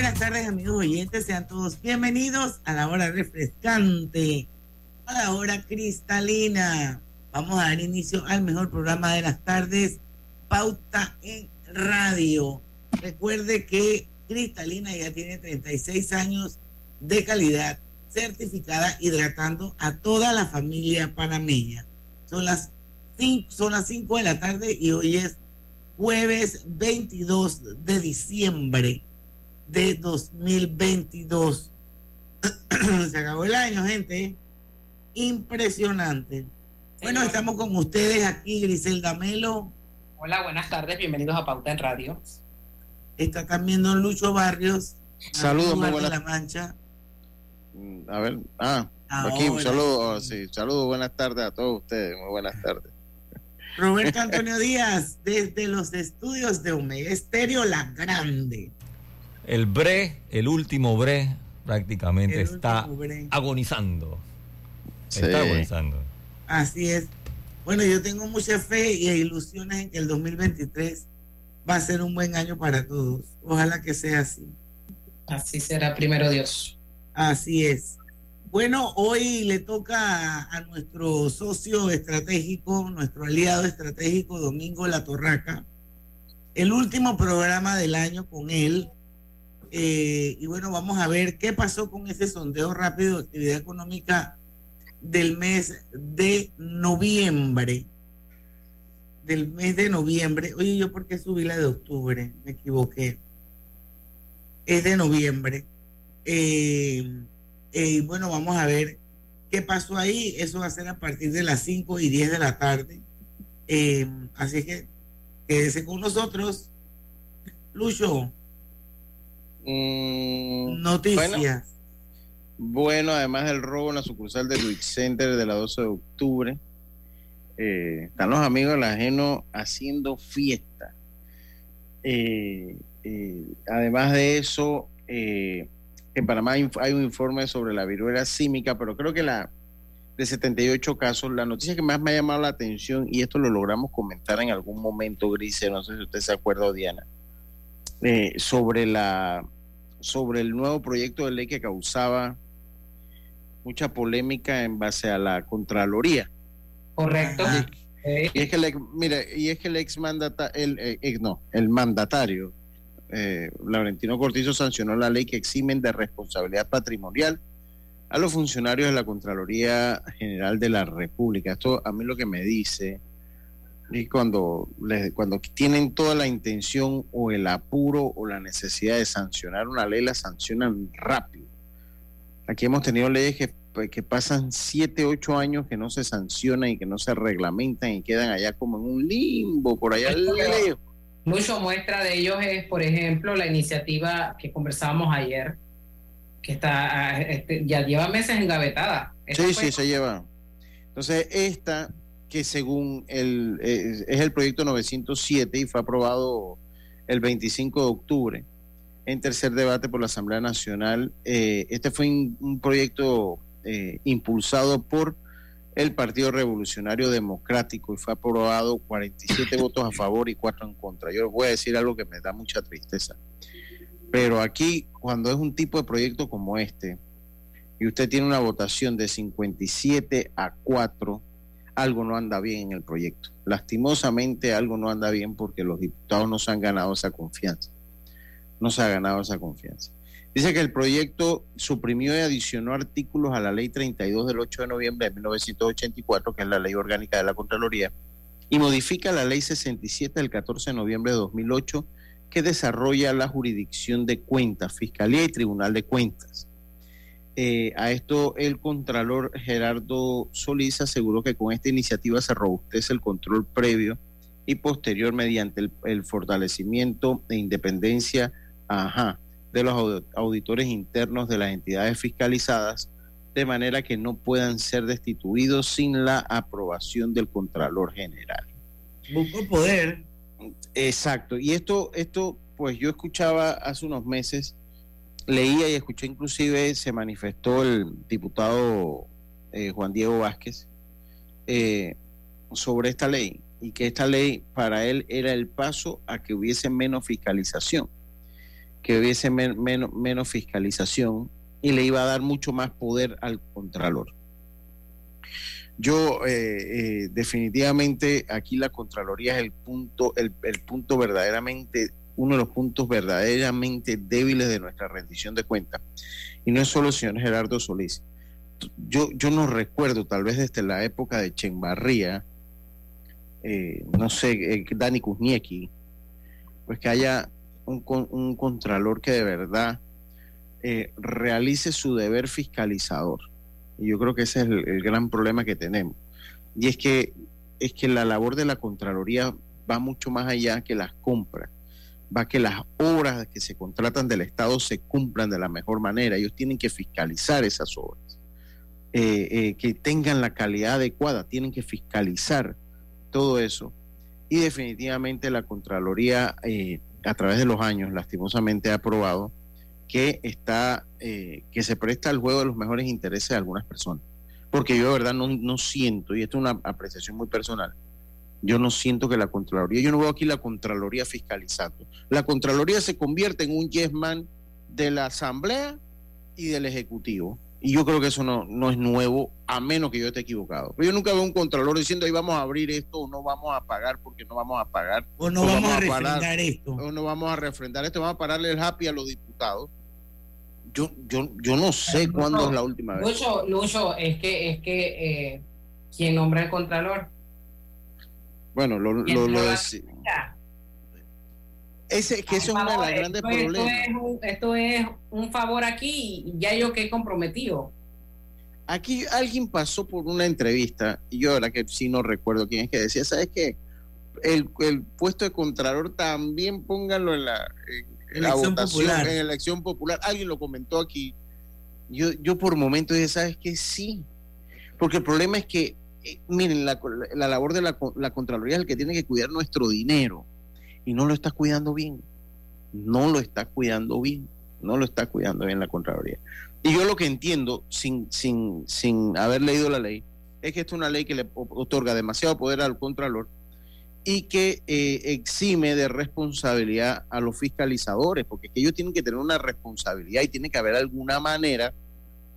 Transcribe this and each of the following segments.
Buenas tardes amigos oyentes, sean todos bienvenidos a la hora refrescante a la hora cristalina. Vamos a dar inicio al mejor programa de las tardes, Pauta en Radio. Recuerde que Cristalina ya tiene 36 años de calidad certificada hidratando a toda la familia panameña. Son las 5, son las 5 de la tarde y hoy es jueves 22 de diciembre de 2022. Se acabó el año, gente impresionante. Bueno, estamos con ustedes aquí, Griselda Melo. Hola, buenas tardes, bienvenidos a Pauta en Radio. Está también don Lucho Barrios. Saludos, muy buenas. La Mancha. Mm, a ver, ah, aquí un saludo, oh, sí, saludos, buenas tardes a todos ustedes, muy buenas tardes. Roberto Antonio Díaz, desde los estudios de Omega Estéreo La Grande. El Bre, el último Bre, prácticamente está agonizando. Está agonizando. Así es. Bueno, yo tengo mucha fe y ilusiones en que el 2023 va a ser un buen año para todos. Ojalá que sea así. Así será, primero Dios. Así es. Bueno, hoy le toca a, nuestro socio estratégico, nuestro aliado estratégico, Domingo La Torraca, el último programa del año con él. Eh, y bueno, vamos a ver qué pasó con ese sondeo rápido de actividad económica del mes de noviembre. Del mes de noviembre. Oye, ¿yo por qué subí la de octubre? Me equivoqué. Es de noviembre. Eh, eh, bueno, vamos a ver qué pasó ahí. Eso va a ser a partir de las 5 y 10 de la tarde. Eh, así que quédese con nosotros. Lucho. Mm, noticias. Bueno, además del robo en la sucursal de Luis Center de la 12 de octubre, eh, están los amigos del ajeno haciendo fiesta. Eh, eh, además de eso, en Panamá hay un informe sobre la viruela símica, pero creo que la de 78 casos, la noticia que más me ha llamado la atención, y esto lo logramos comentar en algún momento, Grise, no sé si usted se acuerda, Diana, sobre la sobre el nuevo proyecto de ley que causaba mucha polémica en base a la Contraloría. Correcto. Y, es que el, mira, y es que el ex mandata, el, eh, no, el mandatario, eh, Laurentino Cortizo sancionó la ley que eximen de responsabilidad patrimonial a los funcionarios de la Contraloría General de la República. Esto a mí lo que me dice es cuando, cuando tienen toda la intención o el apuro o la necesidad de sancionar una ley, la sancionan rápido. Aquí hemos tenido leyes que pues, que pasan siete, ocho años que no se sancionan y que no se reglamentan y quedan allá como en un limbo, por allá lejos. Mucho muestra de ellos es, por ejemplo, la iniciativa que conversábamos ayer, que está ah, este, ya lleva meses engavetada. Sí, sí, se lleva. Entonces, esta que según el, es, es el proyecto 907 y fue aprobado el 25 de octubre en tercer debate por la Asamblea Nacional. Eh, este fue un proyecto eh, impulsado por el Partido Revolucionario Democrático y fue aprobado 47 votos a favor y 4 en contra. Yo les voy a decir algo que me da mucha tristeza. Pero aquí, cuando es un tipo de proyecto como este, y usted tiene una votación de 57 a 4, algo no anda bien en el proyecto. Lastimosamente algo no anda bien porque los diputados no se han ganado esa confianza. No se ha ganado esa confianza. Dice que el proyecto suprimió y adicionó artículos a la ley 32 del 8 de noviembre de 1984, que es la ley orgánica de la Contraloría, y modifica la ley 67 del 14 de noviembre de 2008, que desarrolla la jurisdicción de cuentas, Fiscalía y Tribunal de Cuentas. Eh, a esto el contralor Gerardo Solís aseguró que con esta iniciativa se robustece el control previo y posterior mediante el, fortalecimiento e independencia ajá, de los auditores internos de las entidades fiscalizadas, de manera que no puedan ser destituidos sin la aprobación del Contralor General. Busco poder. Exacto. Y esto, esto, pues yo escuchaba hace unos meses leía y escuché inclusive se manifestó el diputado eh, Juan Diego Vázquez eh, sobre esta ley y que esta ley para él era el paso a que hubiese menos fiscalización, que hubiese menos fiscalización y le iba a dar mucho más poder al Contralor. Yo eh, definitivamente aquí la Contraloría es el punto, el punto verdaderamente uno de los puntos verdaderamente débiles de nuestra rendición de cuentas. Y no es solo el señor Gerardo Solís. Yo, yo no recuerdo, tal vez desde la época de Chembarría, eh, no sé, eh, Dani Kuzniecki, pues que haya un, un contralor que de verdad eh, realice su deber fiscalizador. Y yo creo que ese es el, el, gran problema que tenemos. Y es que, es que la labor de la Contraloría va mucho más allá que las compras va que las obras que se contratan del Estado se cumplan de la mejor manera. Ellos tienen que fiscalizar esas obras, eh, eh, que tengan la calidad adecuada, tienen que fiscalizar todo eso. Y definitivamente la Contraloría, eh, a través de los años, lastimosamente ha aprobado que está, que se presta al juego de los mejores intereses de algunas personas. Porque yo de verdad no, no siento, y esto es una apreciación muy personal, yo no siento que la Contraloría, yo no veo aquí la Contraloría fiscalizando. La Contraloría se convierte en un yes man de la Asamblea y del Ejecutivo. Y yo creo que eso no, no es nuevo, a menos que yo esté equivocado. Pero yo nunca veo un Contralor diciendo, ahí vamos a abrir esto, o no vamos a pagar porque no vamos a pagar. O no vamos, a refrendar esto. O no vamos a refrendar esto, vamos a pararle el happy a los diputados. Yo, yo, yo no sé cuándo es la última vez. Lucho, Lucho, es que, es que eh, ¿quién nombra el Contralor? Bueno, lo, lo, lo Ese, que eso es uno de los grandes problemas. Esto es, un, favor aquí y ya yo que comprometido. Aquí alguien pasó por una entrevista y yo la que sí no recuerdo quién es que decía, ¿sabes qué? El, el puesto de contralor también pónganlo en la, en, la votación, popular. en elección popular. Alguien lo comentó aquí. Yo, yo por momentos dije, ¿sabes qué? Sí. Porque el problema es que miren, la, labor de la, la Contraloría es el que tiene que cuidar nuestro dinero y no lo está cuidando bien. No lo está cuidando bien. No lo está cuidando bien la Contraloría. Y yo lo que entiendo, sin, sin, sin haber leído la ley, es que esta es una ley que le otorga demasiado poder al Contralor y que eh, exime de responsabilidad a los fiscalizadores, porque ellos tienen que tener una responsabilidad y tiene que haber alguna manera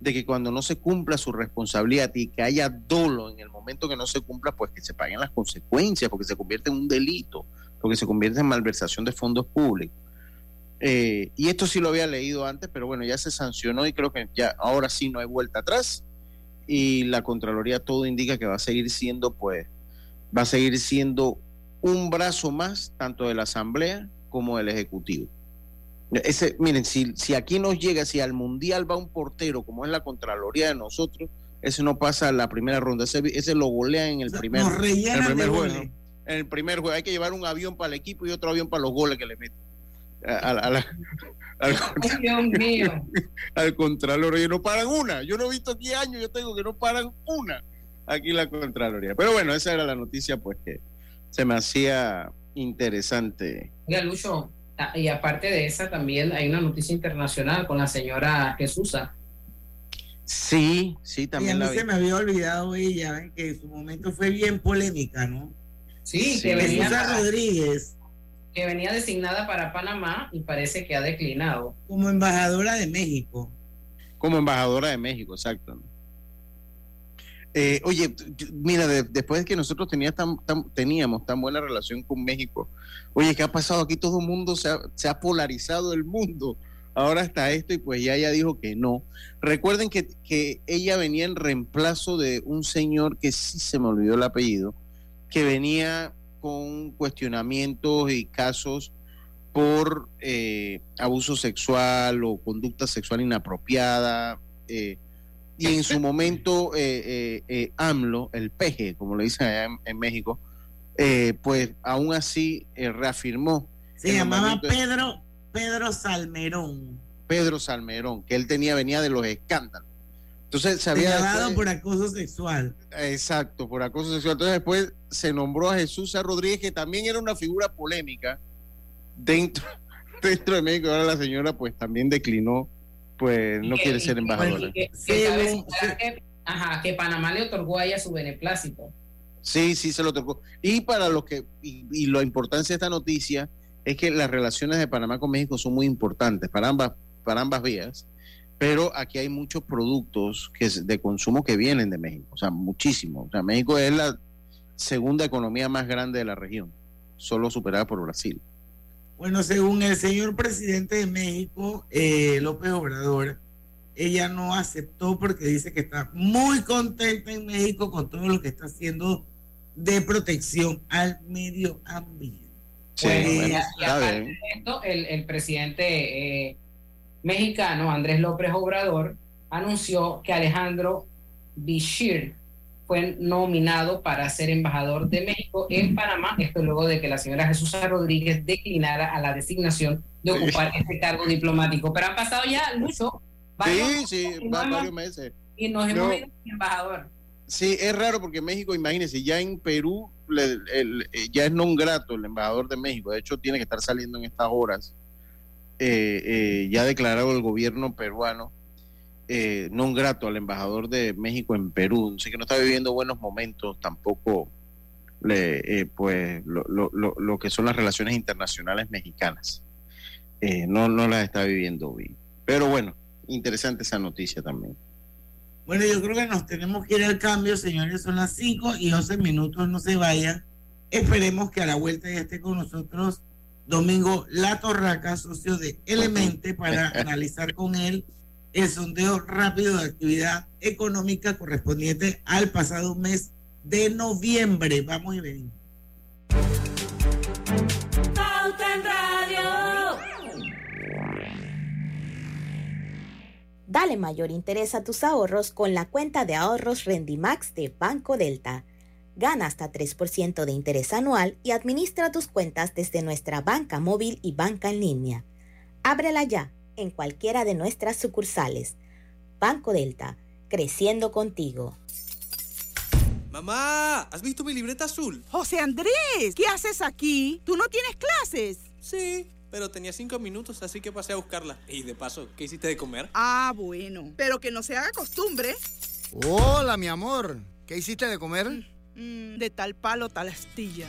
de que cuando no se cumpla su responsabilidad y que haya dolo en el momento que no se cumpla, pues que se paguen las consecuencias, porque se convierte en un delito, porque se convierte en malversación de fondos públicos. Eh, y esto sí lo había leído antes, pero bueno, ya se sancionó y creo que ya ahora sí no hay vuelta atrás. Y la Contraloría todo indica que va a seguir siendo, pues, va a seguir siendo un brazo más, tanto de la Asamblea como del Ejecutivo. Ese, miren, si, si aquí nos llega, si al Mundial va un portero, como es la Contraloría de nosotros, ese no pasa la primera ronda, ese, ese lo golean en el primer, el primer juego. En el primer juego hay que llevar un avión para el equipo y otro avión para los goles que le meten. al, al Contralor, no paran una. Yo no he visto aquí años, yo tengo que no paran una aquí la Contraloría. Pero bueno, esa era la noticia, pues que se me hacía interesante. Oiga, Lucho, y aparte de esa, también hay una noticia internacional con la señora Jesusa. Sí, sí, también. Y a mí se me había olvidado ella, que en su momento fue bien polémica, ¿no? Sí, que venía. Rodríguez. Que venía designada para Panamá y parece que ha declinado. Como embajadora de México. Como embajadora de México, exacto. Eh, oye, mira, después de que nosotros teníamos tan buena relación con México, oye, ¿qué ha pasado? Aquí todo el mundo se ha, polarizado el mundo. Ahora está esto y pues ya ella dijo que no. Recuerden que, ella venía en reemplazo de un señor que sí se me olvidó el apellido, que venía con cuestionamientos y casos por eh, abuso sexual o conducta sexual inapropiada y en su momento AMLO, el peje, como lo dicen allá en, México, pues aún así reafirmó. Se llamaba Pedro, Pedro Salmerón. Pedro Salmerón, que él tenía, venía de los escándalos. Entonces se había... Señalado por acoso sexual. Exacto, por acoso sexual. Entonces después se nombró a Jesús A. Rodríguez, que también era una figura polémica dentro, dentro de México. Ahora la señora pues también declinó, pues no quiere ser embajadora. Que, ajá, que Panamá le otorgó a ella su beneplácito. Sí, sí, se lo otorgó. Y para los que, y, y la importancia de esta noticia es que las relaciones de Panamá con México son muy importantes para ambas, para ambas vías pero aquí hay muchos productos que de consumo que vienen de México, o sea, muchísimo. O sea, México es la segunda economía más grande de la región, solo superada por Brasil. Bueno, según el señor presidente de México, eh, López Obrador, ella no aceptó porque dice que está muy contenta en México con todo lo que está haciendo de protección al medio ambiente. Sí, bueno, el, el, presidente eh, mexicano, Andrés López Obrador, anunció que Alejandro Bichir fue nominado para ser embajador de México en Panamá, esto luego de que la señora Jesús Rodríguez declinara a la designación de ocupar este cargo diplomático. Pero han pasado ya, Lucho, varios, sí, sí, varios meses. Y nos hemos ido embajador. Sí, es raro porque México, imagínense, ya en Perú ya es non grato el embajador de México. De hecho, tiene que estar saliendo en estas horas eh, eh, ya declarado el gobierno peruano eh, no grato al embajador de México en Perú, sé que no está viviendo buenos momentos tampoco le, eh, pues lo, lo, lo, que son las relaciones internacionales mexicanas. no, no las está viviendo bien. Pero bueno, interesante esa noticia también. Bueno, yo creo que nos tenemos que ir al cambio, señores. Son las 5 y 11 minutos, no se vayan. Esperemos que a la vuelta ya esté con nosotros Domingo La Torraca, socio de Elemente, para analizar con él el sondeo rápido de actividad económica correspondiente al pasado mes de noviembre. Vamos y venimos. Dale mayor interés a tus ahorros con la cuenta de ahorros Rendimax de Banco Delta Gana hasta 3% de interés anual y administra tus cuentas desde nuestra banca móvil y banca en línea. Ábrela ya en cualquiera de nuestras sucursales. Banco Delta, creciendo contigo. Mamá, ¿has visto mi libreta azul? José Andrés, ¿qué haces aquí? ¿Tú no tienes clases? Sí, pero tenía cinco minutos, así que pasé a buscarla. Y de paso, ¿qué hiciste de comer? Ah, bueno, pero que no se haga costumbre. Hola, mi amor. ¿Qué hiciste de comer? Mm, de tal palo, tal astilla.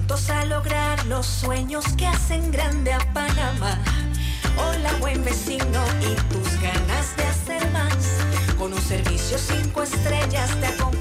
a lograr los sueños que hacen grande a Panamá. Hola buen vecino y tus ganas de hacer más. Con un servicio cinco estrellas te acompañamos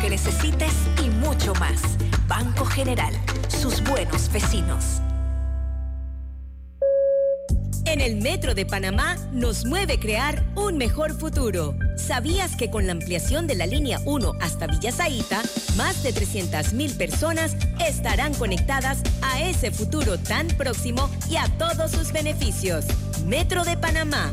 que necesites y mucho más. Banco General, sus buenos vecinos. En el Metro de Panamá nos mueve crear un mejor futuro. ¿Sabías que con la ampliación de la línea 1 hasta Villa Zaita, más de 300.000 personas estarán conectadas a ese futuro tan próximo y a todos sus beneficios? Metro de Panamá,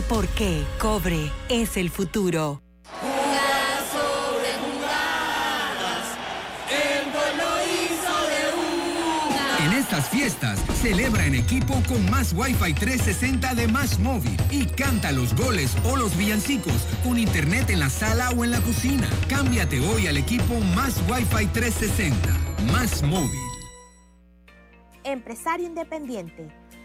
por qué Cobre es el futuro. En estas fiestas, celebra en equipo con más Wi-Fi 360 de Más Móvil y canta los goles o los villancicos con internet en la sala o en la cocina. Cámbiate hoy al equipo Más Wi-Fi 360. Más Móvil. Empresario independiente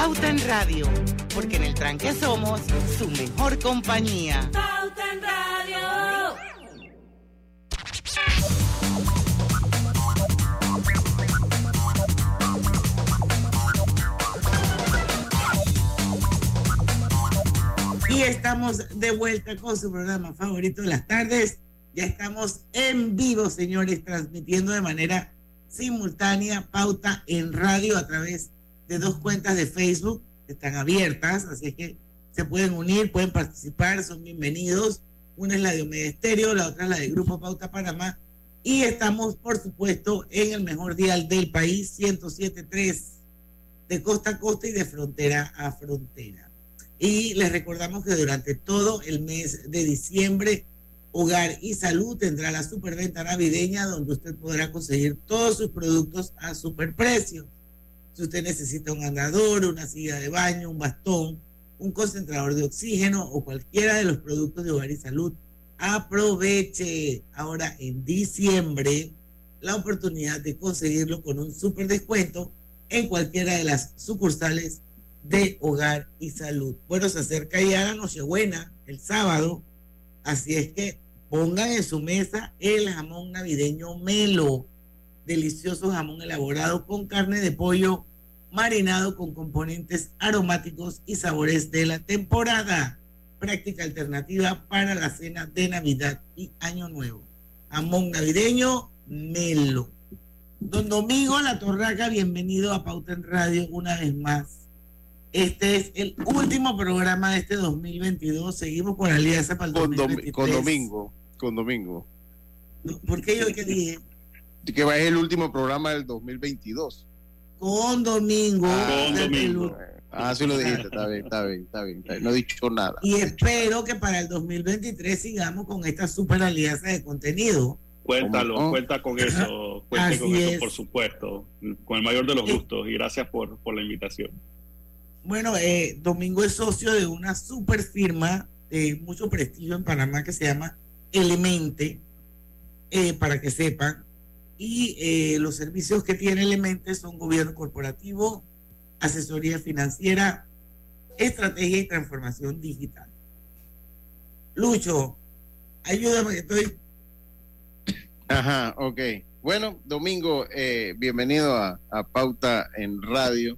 Pauta en Radio, porque en el tranque somos su mejor compañía. Pauta en Radio. Y estamos de vuelta con su programa favorito de las tardes. Ya estamos en vivo, señores, transmitiendo de manera simultánea pauta en radio a través de de dos cuentas de Facebook que están abiertas, así que se pueden unir, pueden participar, son bienvenidos. Una es la de Omega la otra es la de Grupo Pauta Panamá. Y estamos, por supuesto, en el mejor dial del país, 107.3, de costa a costa y de frontera a frontera. Y les recordamos que durante todo el mes de diciembre, Hogar y Salud tendrá la superventa navideña donde usted podrá conseguir todos sus productos a superprecio. Si usted necesita un andador, una silla de baño, un bastón, un concentrador de oxígeno o cualquiera de los productos de hogar y salud, aproveche ahora en diciembre la oportunidad de conseguirlo con un super descuento en cualquiera de las sucursales de hogar y salud. Bueno, se acerca ya la Nochebuena, el sábado, así es que pongan en su mesa el jamón navideño Melo, delicioso jamón elaborado con carne de pollo marinado con componentes aromáticos y sabores de la temporada. Práctica alternativa para la cena de Navidad y Año Nuevo. Amón navideño, Melo. Don Domingo La Torraca, bienvenido a Pauta en Radio una vez más. Este es el último programa de este 2022. Seguimos con Alianza para el con, con Domingo, con Domingo. ¿Por qué yo qué dije? Que va a ser el último programa del 2022 con Domingo. Ah, con Domingo. Ah, sí lo dijiste, está bien, está bien, está bien, no he dicho nada. Y espero que para el 2023 sigamos con esta super alianza de contenido. Cuéntalo, cuenta con eso, cuente con eso, por supuesto, con el mayor de los gustos y gracias por, por la invitación. Bueno, eh, Domingo es socio de una super firma de mucho prestigio en Panamá que se llama Elemente, eh, para que sepan, y eh, los servicios que tiene Elemente son gobierno corporativo, asesoría financiera, estrategia y transformación digital. Lucho, ayúdame que estoy. Ajá, ok. Bueno, Domingo, eh, bienvenido a, Pauta en Radio.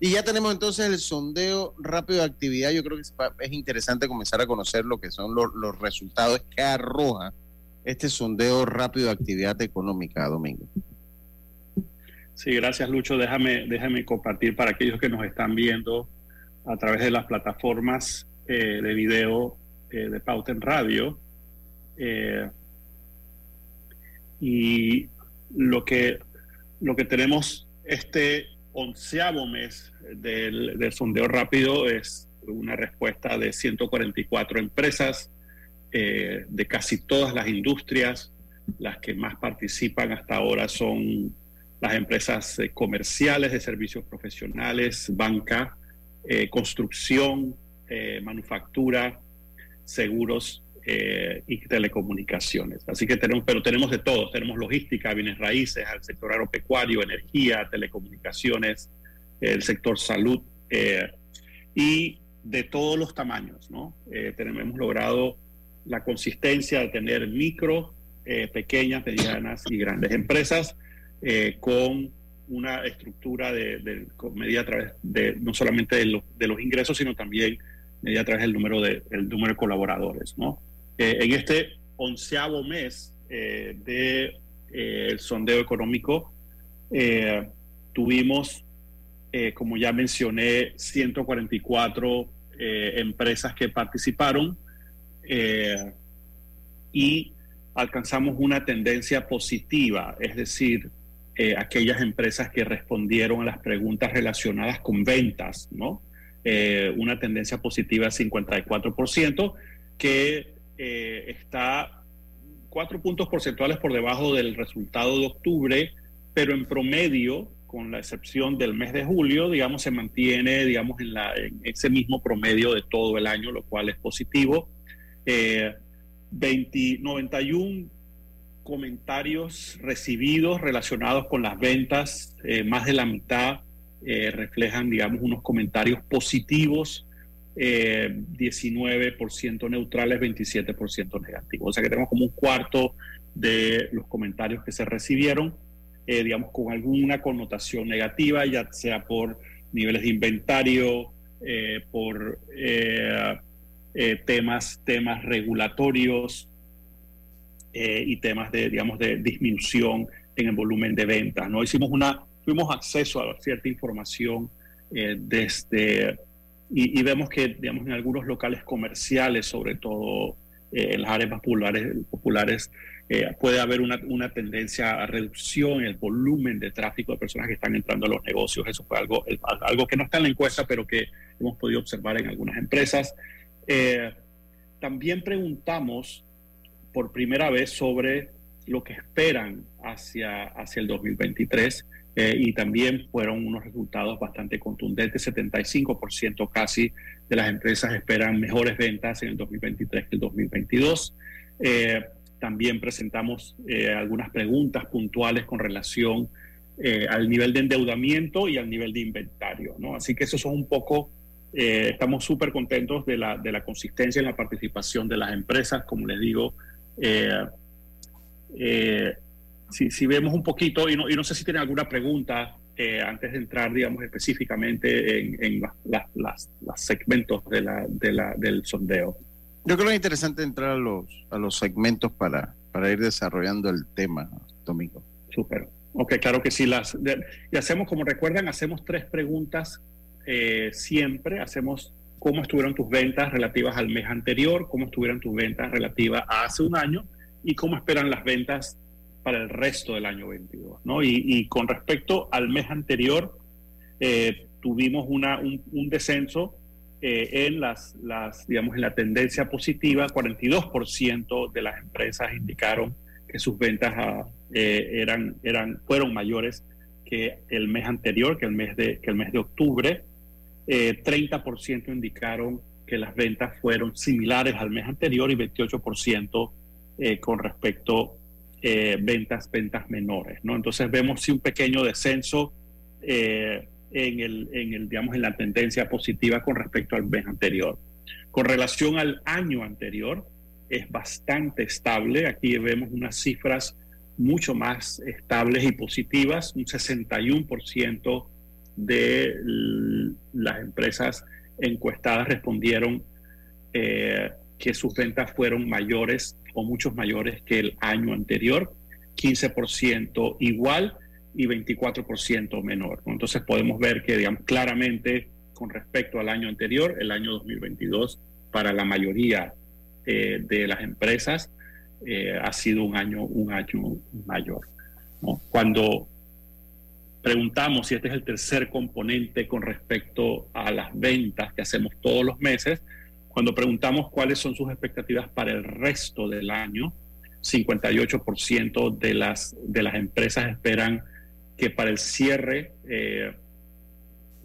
Y ya tenemos entonces el sondeo rápido de actividad. Yo creo que es, interesante comenzar a conocer lo que son los, los resultados que arroja este sondeo rápido de actividad económica, Domingo. Sí, gracias Lucho. Déjame, déjame compartir para aquellos que nos están viendo a través de las plataformas eh, de video eh, de Pauta en Radio. Eh, y lo que, lo que tenemos este onceavo mes del, del sondeo rápido es una respuesta de 144 empresas eh, de casi todas las industrias. Las que más participan hasta ahora son las empresas eh, comerciales de servicios profesionales, banca, eh, construcción, manufactura, seguros y telecomunicaciones. Así que tenemos, pero tenemos de todo, tenemos logística, bienes raíces, al sector agropecuario, energía, telecomunicaciones, el sector salud y de todos los tamaños, ¿no? Tenemos, hemos logrado la consistencia de tener micro, pequeñas, medianas y grandes empresas con una estructura de, medida a través de no solamente de, los ingresos, sino también medida a través del número de, el número de colaboradores, ¿no? Eh, en este onceavo mes del eh, de, eh, sondeo económico, tuvimos, como ya mencioné, 144 empresas que participaron y alcanzamos una tendencia positiva, es decir, aquellas empresas que respondieron a las preguntas relacionadas con ventas, ¿no? una tendencia positiva de 54%, que eh, está cuatro puntos porcentuales por debajo del resultado de octubre, pero en promedio, con la excepción del mes de julio, digamos, se mantiene, digamos, en, la, en ese mismo promedio de todo el año, lo cual es positivo. Eh, 91 comentarios recibidos relacionados con las ventas, eh, más de la mitad eh, reflejan, digamos, unos comentarios positivos eh, 19% neutrales, 27% negativos. O sea que tenemos como un cuarto de los comentarios que se recibieron, eh, digamos, con alguna connotación negativa, ya sea por niveles de inventario, por eh, temas, temas regulatorios y temas de, digamos, de disminución en el volumen de ventas. ¿no? Hicimos una, tuvimos acceso a cierta información desde y, vemos que, digamos, en algunos locales comerciales, sobre todo eh, en las áreas más populares, populares eh, puede haber una, una, tendencia a reducción en el volumen de tráfico de personas que están entrando a los negocios. Eso fue algo, algo que no está en la encuesta, pero que hemos podido observar en algunas empresas. Eh, también preguntamos por primera vez sobre lo que esperan hacia, hacia el 2023 eh, y también fueron unos resultados bastante contundentes. 75% casi de las empresas esperan mejores ventas en el 2023 que el 2022. Eh, también presentamos eh, algunas preguntas puntuales con relación al nivel de endeudamiento y al nivel de inventario. ¿no? Así que eso son un poco, estamos súper contentos de la, de la consistencia en la participación de las empresas. Como les digo, si, vemos un poquito, y no, y no sé si tienen alguna pregunta eh, antes de entrar, digamos, específicamente en, segmentos de la, de la, del sondeo. Yo creo que es interesante entrar a los, a los segmentos para, para ir desarrollando el tema, Domingo. Súper. Ok, claro que sí. Las, y hacemos, como recuerdan, hacemos tres preguntas eh, siempre. Hacemos cómo estuvieron tus ventas relativas al mes anterior, cómo estuvieron tus ventas relativas a hace un año y cómo esperan las ventas para el resto del año 22. ¿no? Y, con respecto al mes anterior, eh, tuvimos una, un, descenso eh, en, las, las, digamos, en la tendencia positiva. 42% de las empresas indicaron que sus ventas ah, eran, eran, fueron mayores que el mes anterior, que el mes de, que el mes de octubre. 30% indicaron que las ventas fueron similares al mes anterior y 28% con respecto eh, ventas, ventas menores, ¿no? Entonces vemos sí un pequeño descenso eh, en, el, en, el, digamos, en la tendencia positiva con respecto al mes anterior. Con relación al año anterior, es bastante estable. Aquí vemos unas cifras mucho más estables y positivas. Un 61% de las empresas encuestadas respondieron eh, que sus ventas fueron mayores o muchos mayores que el año anterior, 15% igual y 24% menor. Entonces podemos ver que, digamos, claramente con respecto al año anterior, el año 2022, para la mayoría eh, de las empresas, eh, ha sido un año, un año mayor. Cuando preguntamos si este es el tercer componente con respecto a las ventas que hacemos todos los meses, cuando preguntamos cuáles son sus expectativas para el resto del año, 58% de las, de las empresas esperan que para el cierre eh,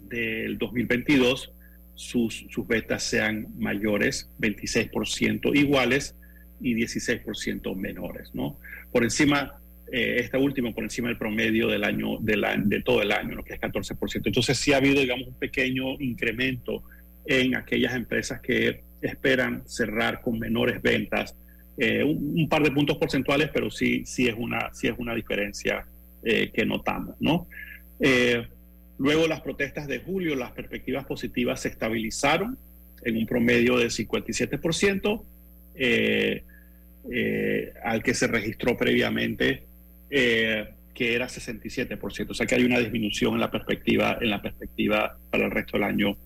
del 2022 sus, sus betas sean mayores, 26% iguales y 16% menores, ¿no? Por encima, eh, esta última por encima del promedio del año, de, de todo el año, lo que es 14%. Entonces sí ha habido, digamos, un pequeño incremento en aquellas empresas que esperan cerrar con menores ventas, eh, un, par de puntos porcentuales, pero sí, sí, es, una, sí es una diferencia eh, que notamos, ¿no? luego las protestas de julio, las perspectivas positivas se estabilizaron en un promedio del 57%. Eh, eh, al que se registró previamente, eh, que era 67%. O sea que hay una disminución en la perspectiva, en la perspectiva para el resto del año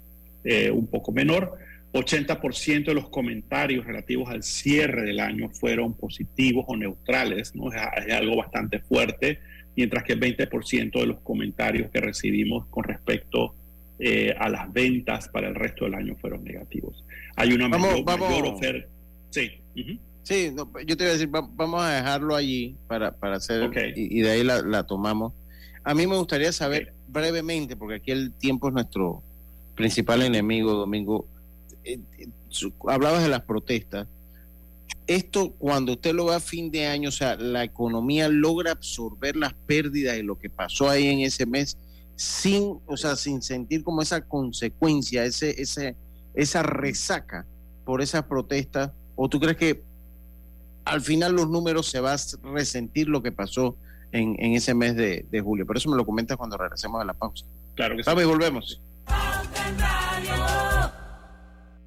eh, un poco menor. 80% de los comentarios relativos al cierre del año fueron positivos o neutrales, ¿no? es, algo bastante fuerte, mientras que el 20% de los comentarios que recibimos con respecto a las ventas para el resto del año fueron negativos. Hay una mayor, oferta. Sí. Sí, yo te voy a decir, vamos a dejarlo allí para, para hacer, y, de ahí la, tomamos. A mí me gustaría saber brevemente, porque aquí el tiempo es nuestro principal enemigo, Domingo. Eh, eh, hablabas de las protestas. Esto, cuando usted lo ve a fin de año, o sea, la economía logra absorber las pérdidas de lo que pasó ahí en ese mes sin, o sea, sin sentir como esa consecuencia, ese, ese, esa resaca por esas protestas, o tú crees que al final los números se va a resentir lo que pasó en, ese mes de, julio. Pero eso me lo comentas cuando regresemos a la pausa. Claro que sí. y volvemos.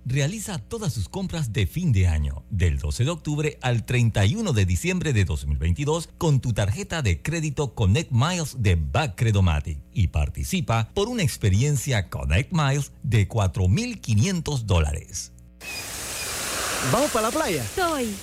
Realiza todas sus compras de fin de año, del 12 de octubre al 31 de diciembre de 2022, con tu tarjeta de crédito Connect Miles de Backcredomatic y participa por una experiencia Connect Miles de 4.500 dólares. ¿Vamos para la playa? Estoy.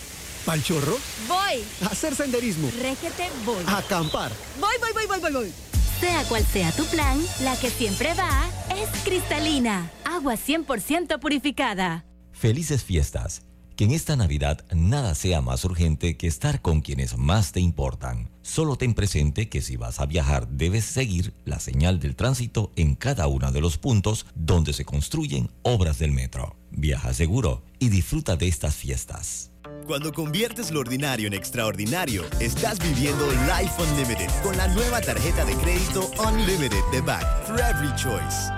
¿Pal chorro? Voy. A hacer senderismo. Régete, voy. A acampar. Voy, voy, voy, voy, voy, voy. Sea cual sea tu plan, la que siempre va es cristalina. Agua 100% purificada. Felices fiestas. Que en esta Navidad nada sea más urgente que estar con quienes más te importan. Solo ten presente que si vas a viajar debes seguir la señal del tránsito en cada uno de los puntos donde se construyen obras del metro. Viaja seguro y disfruta de estas fiestas. Cuando conviertes lo ordinario en extraordinario, estás viviendo Life Unlimited con la nueva tarjeta de crédito Unlimited de Back for Every Choice.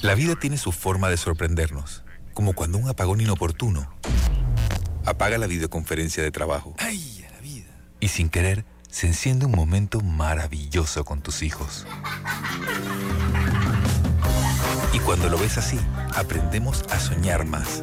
La vida tiene su forma de sorprendernos, como cuando un apagón inoportuno apaga la videoconferencia de trabajo. ¡Ay, la vida! Y sin querer, se enciende un momento maravilloso con tus hijos. Y cuando lo ves así, aprendemos a soñar más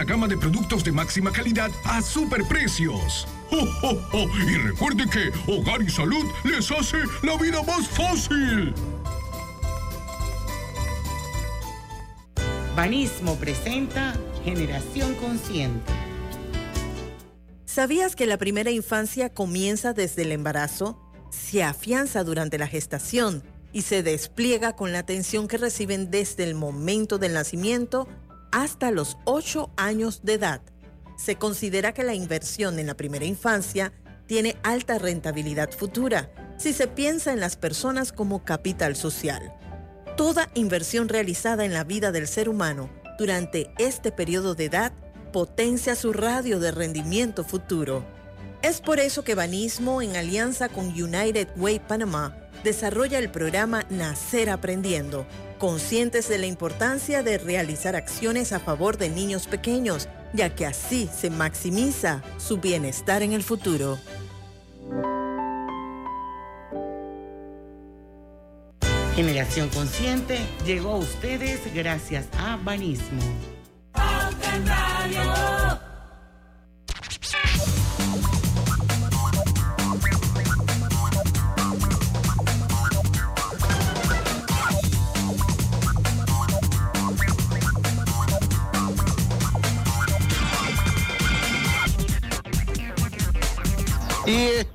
gama de productos de máxima calidad a superprecios. ¡Oh, Y recuerde que Hogar y Salud les hace la vida más fácil. Banismo presenta Generación Consciente. ¿Sabías que la primera infancia comienza desde el embarazo? Se afianza durante la gestación y se despliega con la atención que reciben desde el momento del nacimiento hasta los 8 años de edad. Se considera que la inversión en la primera infancia tiene alta rentabilidad futura si se piensa en las personas como capital social. Toda inversión realizada en la vida del ser humano durante este periodo de edad potencia su radio de rendimiento futuro. Es por eso que Banismo, en alianza con United Way Panamá, desarrolla el programa Nacer Aprendiendo conscientes de la importancia de realizar acciones a favor de niños pequeños, ya que así se maximiza su bienestar en el futuro. Generación Consciente llegó a ustedes gracias a Banismo.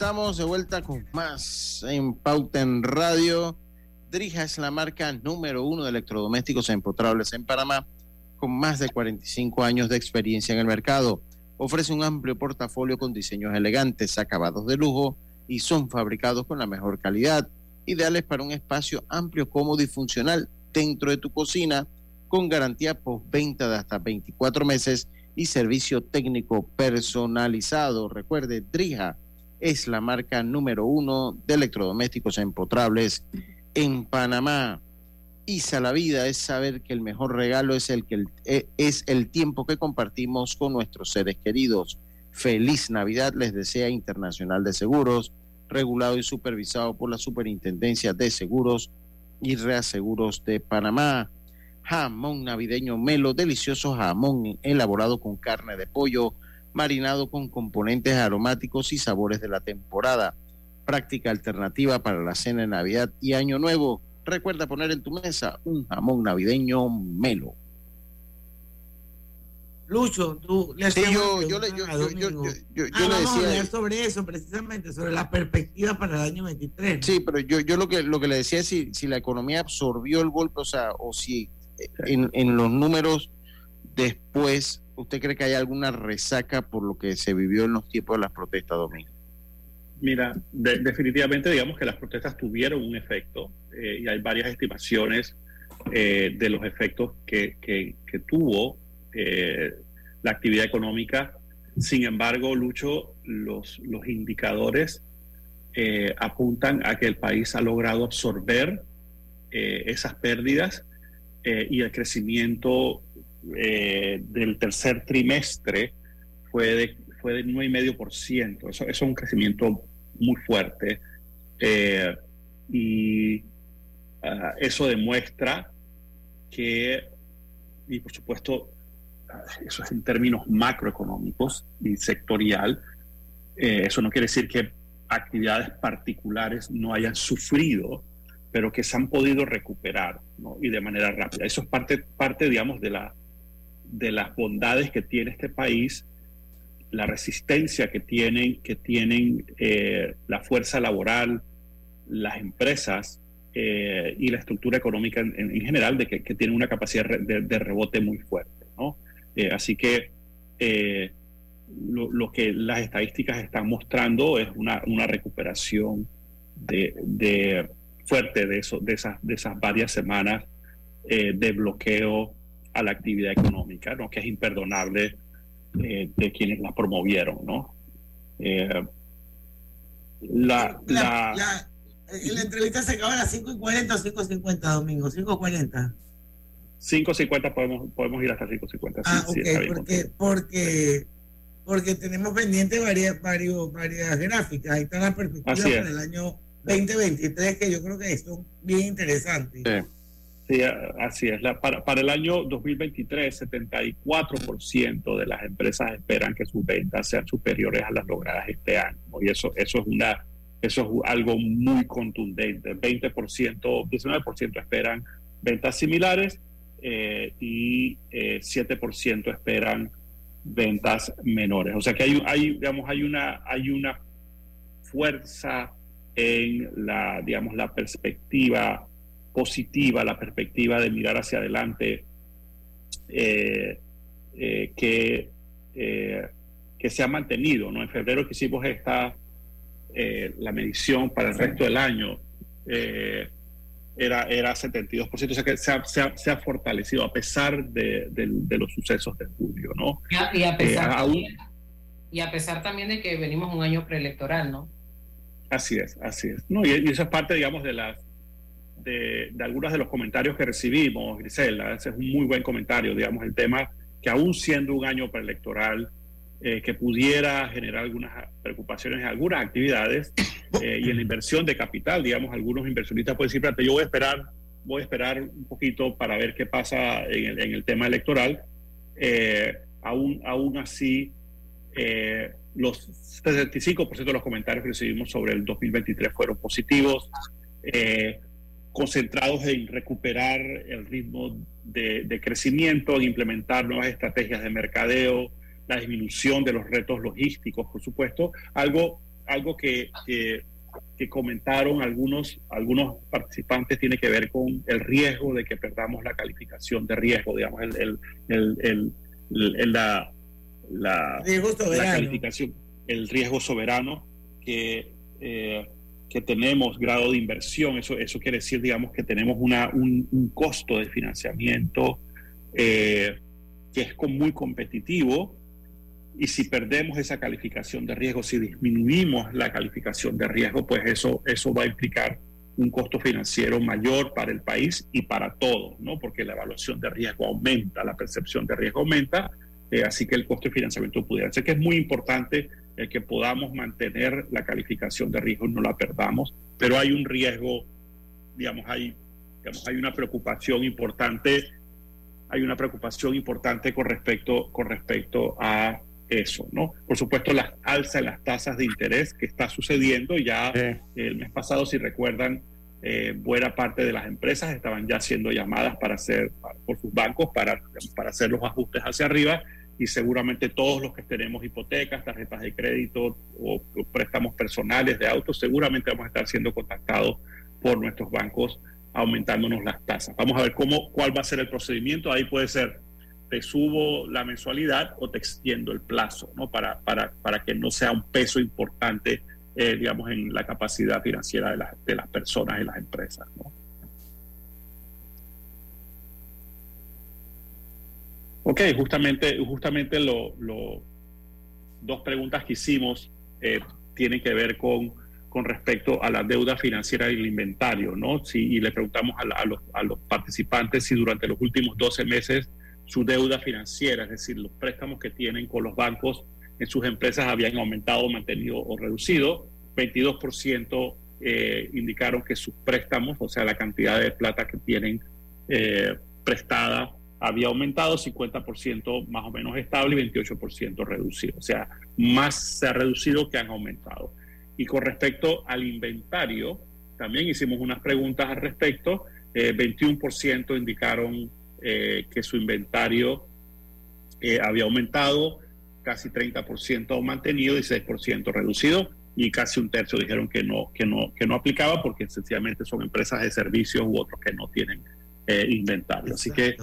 Estamos de vuelta con más en Pauta en Radio. Drija es la marca número uno de electrodomésticos empotrables en Panamá, con más de 45 años de experiencia en el mercado. Ofrece un amplio portafolio con diseños elegantes, acabados de lujo y son fabricados con la mejor calidad, ideales para un espacio amplio, cómodo y funcional dentro de tu cocina, con garantía postventa de hasta 24 meses y servicio técnico personalizado. Recuerde, Drija es la marca número uno de electrodomésticos empotrables en Panamá. Isa la vida es saber que el mejor regalo es el que eh, es el tiempo que compartimos con nuestros seres queridos. Feliz Navidad les desea Internacional de Seguros, regulado y supervisado por la Superintendencia de Seguros y Reaseguros de Panamá. Jamón navideño Melo, delicioso jamón elaborado con carne de pollo, marinado con componentes aromáticos y sabores de la temporada. Práctica alternativa para la cena de Navidad y Año Nuevo. Recuerda poner en tu mesa un jamón navideño Melo. Lucho, tú le Sí, yo- yo le- yo- a yo- yo- yo- yo- Ah, yo le vamos a decía- hablar sobre eso, precisamente, sobre la perspectiva para el año 23. Sí, pero yo, yo lo que lo que le decía es si, si la economía absorbió el golpe, o sea, o si eh, en, en los números después, ¿usted cree que hay alguna resaca por lo que se vivió en los tiempos de las protestas, Domingo? Mira, de- definitivamente digamos que las protestas tuvieron un efecto eh, y hay varias estimaciones eh, de los efectos que, que- tuvo eh, la actividad económica. Sin embargo, Lucho, los, los indicadores apuntan a que el país ha logrado absorber esas pérdidas y el crecimiento eh, del tercer trimestre fue de, fue de 9,5%. Eso, eso es un crecimiento muy fuerte. Eh, y ah, eso demuestra que, y por supuesto, ah, eso es en términos macroeconómicos y sectorial, eh, eso no quiere decir que actividades particulares no hayan sufrido, pero que se han podido recuperar ¿no? y de manera rápida. Eso es parte, parte digamos, de, la, de las bondades que tiene este país, la resistencia que tienen, que tienen eh, la fuerza laboral, las empresas eh, y la estructura económica en, en general, de que, que tienen una capacidad de, rebote muy fuerte. ¿no? Eh, así que lo, lo que las estadísticas están mostrando es una, una recuperación de, de fuerte de, eso, de, esas, de esas varias semanas de bloqueo a la actividad económica, ¿no? que es imperdonable eh, de quienes la promovieron. ¿no? Eh, la, La, la- la- eh, la entrevista se acaba a las 5 y 40 o 5 y 50, Domingo. 5 y 40. 5.50 podemos, podemos ir hasta 5.50. Ah, sí, sí, ok, está bien. porque, porque, porque tenemos pendiente varias, varios, varias gráficas. Ahí están las perspectivas es. para el año 2023, que yo creo que son bien interesantes. Sí, así es. La- para, para el año 2023, 74% de las empresas esperan que sus ventas sean superiores a las logradas este año. Y eso, eso es una eso es algo muy contundente. 20%, 19% esperan ventas similares eh, y eh, 7% esperan ventas menores. O sea que hay, hay, digamos, hay una, hay una fuerza en la, digamos, la perspectiva positiva, la perspectiva de mirar hacia adelante, eh, eh, que, eh, que se ha mantenido. ¿no? En febrero que hicimos esta, la medición para el resto del año, era, era 72%, o sea que se ha, se ha- se ha fortalecido a pesar de, de- de los sucesos de julio. ¿no? Y a, pesar también, y a pesar también de que venimos un año preelectoral, ¿no? Así es, así es. No, y, y eso es parte, digamos, de las de, de algunos de los comentarios que recibimos, Grisela. Ese es un muy buen comentario, digamos, el tema que aún siendo un año preelectoral, eh, que pudiera generar algunas preocupaciones en algunas actividades, eh, y en la inversión de capital, digamos, algunos inversionistas pueden decir, yo voy a esperar, voy a esperar un poquito para ver qué pasa en el, tema electoral. Eh, aún, aún así, eh, los 75% de los comentarios que recibimos sobre el 2023 fueron positivos, concentrados en recuperar el ritmo de, de, crecimiento, en implementar nuevas estrategias de mercadeo, la disminución de los retos logísticos, por supuesto, algo algo que, que, comentaron algunos, algunos participantes tiene que ver con el riesgo de que perdamos la calificación de riesgo, digamos, el, el, el, la, la, calificación, el riesgo soberano que, eh, que tenemos grado de inversión. Eso, eso quiere decir, digamos, que tenemos una, un, costo de financiamiento eh, que es muy competitivo y si perdemos esa calificación de riesgo, si disminuimos la calificación de riesgo, pues eso, eso va a implicar un costo financiero mayor para el país y para todos, ¿no? Porque la evaluación de riesgo aumenta, la percepción de riesgo aumenta, eh, así que el costo de financiamiento pudiera ser que es muy importante eh, que podamos mantener la calificación de riesgo, no la perdamos, pero hay un riesgo, digamos, hay, digamos, hay una preocupación importante, hay una preocupación importante con respecto, con respecto a eso, ¿no? Por supuesto, la alza en las tasas de interés que está sucediendo, ya el mes pasado, si recuerdan, eh, buena parte de las empresas estaban ya siendo llamadas para hacer, por sus bancos, para, para hacer los ajustes hacia arriba, y seguramente todos los que tenemos hipotecas, tarjetas de crédito o, préstamos personales de autos, seguramente vamos a estar siendo contactados por nuestros bancos aumentándonos las tasas. Vamos a ver cómo, cuál va a ser el procedimiento. Ahí puede ser te subo la mensualidad o te extiendo el plazo, ¿no? Para, para, para que no sea un peso importante, eh, digamos, en la capacidad financiera de, de las personas y las empresas. Ok, justamente, justamente lo, dos preguntas que hicimos eh, tienen que ver con, con respecto a la deuda financiera y el inventario, ¿no? Si, y le preguntamos a, a, los, a los participantes si durante los últimos 12 meses su deuda financiera, es decir, los préstamos que tienen con los bancos en sus empresas habían aumentado, mantenido o reducido. 22% eh, indicaron que sus préstamos, o sea, la cantidad de plata que tienen eh, prestada, había aumentado, 50% más o menos estable y 28% reducido. O sea, más se ha reducido que han aumentado. Y con respecto al inventario, también hicimos unas preguntas al respecto. 21% eh, indicaron eh, que su inventario eh, había aumentado, casi 30% mantenido y 6% reducido, y casi un tercio dijeron que no, que no, que no aplicaba porque sencillamente son empresas de servicios u otros que no tienen eh, inventario. Así que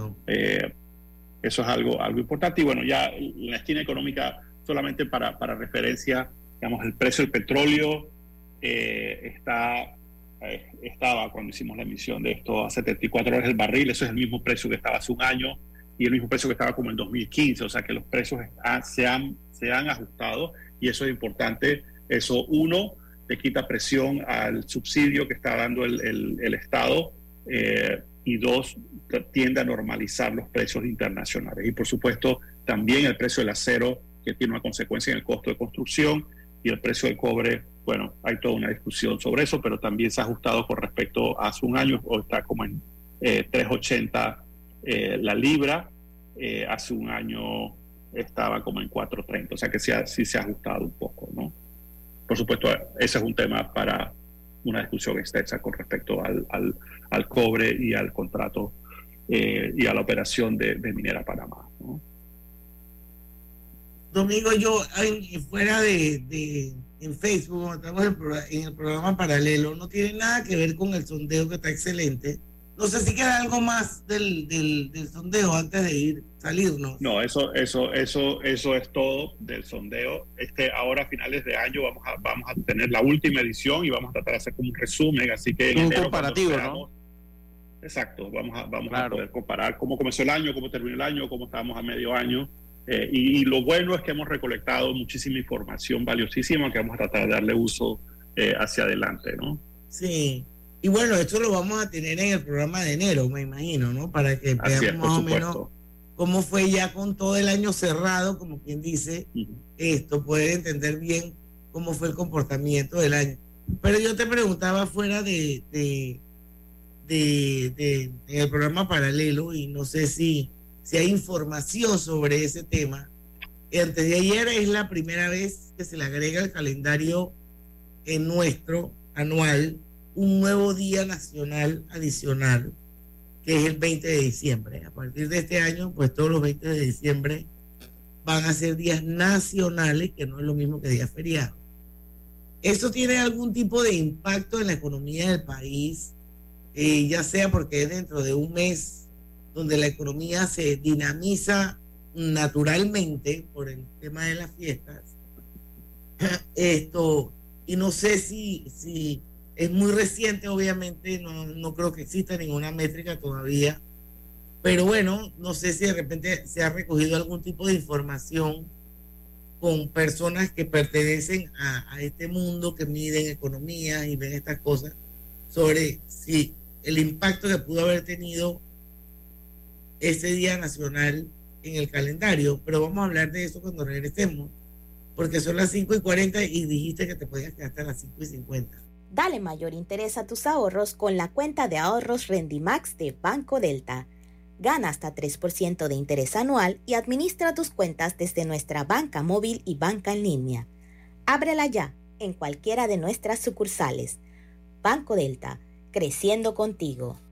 eso es algo, algo importante. Y bueno, ya en la esquina económica, solamente para, para referencia, digamos, el precio del petróleo está eh, estaba cuando hicimos la emisión de esto a 74 dólares el barril, eso es el mismo precio que estaba hace un año y el mismo precio que estaba como en 2015, o sea que los precios se, han, se han ajustado y eso es importante. Eso, uno, le quita presión al subsidio que está dando el, el, Estado eh, y dos, tiende a normalizar los precios internacionales. Y por supuesto, también el precio del acero, que tiene una consecuencia en el costo de construcción, y el precio del cobre bueno, hay toda una discusión sobre eso, pero también se ha ajustado con respecto a hace un año, o está como en 3.80 eh, eh, la libra, eh, hace un año estaba como en 4.30, o sea que sí, se ha ajustado un poco, ¿no? Por supuesto, ese es un tema para una discusión extensa con respecto al, al, cobre y al contrato y a la operación de, Minera Panamá. Domingo, yo fuera de en Facebook, estamos en el programa paralelo, no tiene nada que ver con el sondeo que está excelente. No sé si queda algo más del, del, sondeo antes de ir, salirnos. No, eso, eso, eso, eso es todo del sondeo. Este, ahora a finales de año vamos a, vamos a tener la última edición y vamos a tratar de hacer como un resumen, así que un comparativo, ¿no? Exacto, vamos a, vamos a poder comparar cómo comenzó el año, cómo terminó el año, cómo estábamos a medio año eh, y, lo bueno es que hemos recolectado muchísima información valiosísima que vamos a tratar de darle uso eh, hacia adelante, ¿no? Sí. Y bueno, esto lo vamos a tener en el programa de enero, me imagino, ¿no? Para que veamos más o menos cómo fue ya con todo el año cerrado, como quien dice, esto, poder entender bien cómo fue el comportamiento del año. Pero yo te preguntaba fuera de, de, de, el programa paralelo y no sé si, si hay información sobre ese tema. Antes de ayer es la primera vez que se le agrega al calendario en nuestro anual un nuevo día nacional adicional, que es el 20 de diciembre. A partir de este año, pues todos los 20 de diciembre van a ser días nacionales, que no es lo mismo que días feriados. ¿Eso tiene algún tipo de impacto en la economía del país? Eh, ya sea porque es dentro de un mes donde la economía se dinamiza naturalmente por el tema de las fiestas. Esto, y no sé si, si es muy reciente, obviamente, no, no creo que exista ninguna métrica todavía, pero bueno, no sé si de repente se ha recogido algún tipo de información con personas que pertenecen a, a este mundo, que miden economía y ven estas cosas, sobre si el impacto que pudo haber tenido ese Día Nacional en el calendario, pero vamos a hablar de eso cuando regresemos porque son las 5 y 40 y dijiste que te podías quedar hasta las 5 y 50. Dale mayor interés a tus ahorros con la cuenta de ahorros Rendimax de Banco Delta. Gana hasta 3% de interés anual y administra tus cuentas desde nuestra banca móvil y banca en línea. Ábrela ya en cualquiera de nuestras sucursales. Banco Delta, creciendo contigo.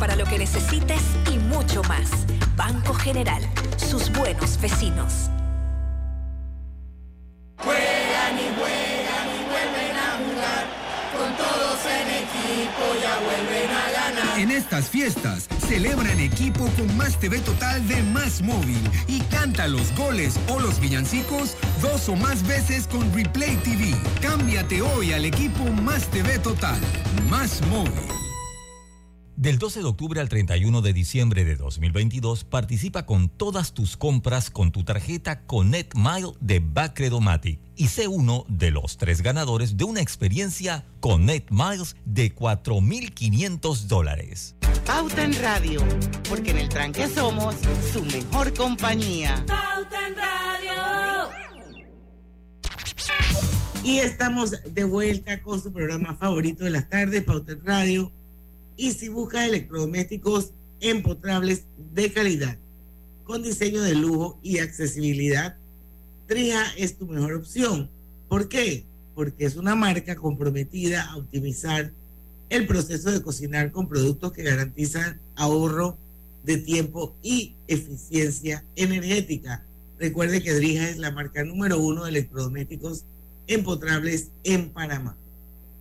para lo que necesites y mucho más. Banco General, sus buenos vecinos. Juegan y juegan y vuelven a jugar. Con todos en equipo ya vuelven a ganar. En estas fiestas, celebra en equipo con Más TV Total de Más Móvil y canta los goles o los villancicos dos o más veces con Replay TV. Cámbiate hoy al equipo Más TV Total. Más Móvil. Del 12 de octubre al 31 de diciembre de 2022, participa con todas tus compras con tu tarjeta Connect Mile de Bacredomatic y sé uno de los tres ganadores de una experiencia Connect Miles de 4.500 dólares. Pauta en Radio, porque en el tranque somos su mejor compañía. Pauta en Radio. Y estamos de vuelta con su programa favorito de las tardes, Pauta en Radio. Y si buscas electrodomésticos empotrables de calidad, con diseño de lujo y accesibilidad, Trija es tu mejor opción. ¿Por qué? Porque es una marca comprometida a optimizar el proceso de cocinar con productos que garantizan ahorro de tiempo y eficiencia energética. Recuerde que Drija es la marca número uno de electrodomésticos empotrables en Panamá.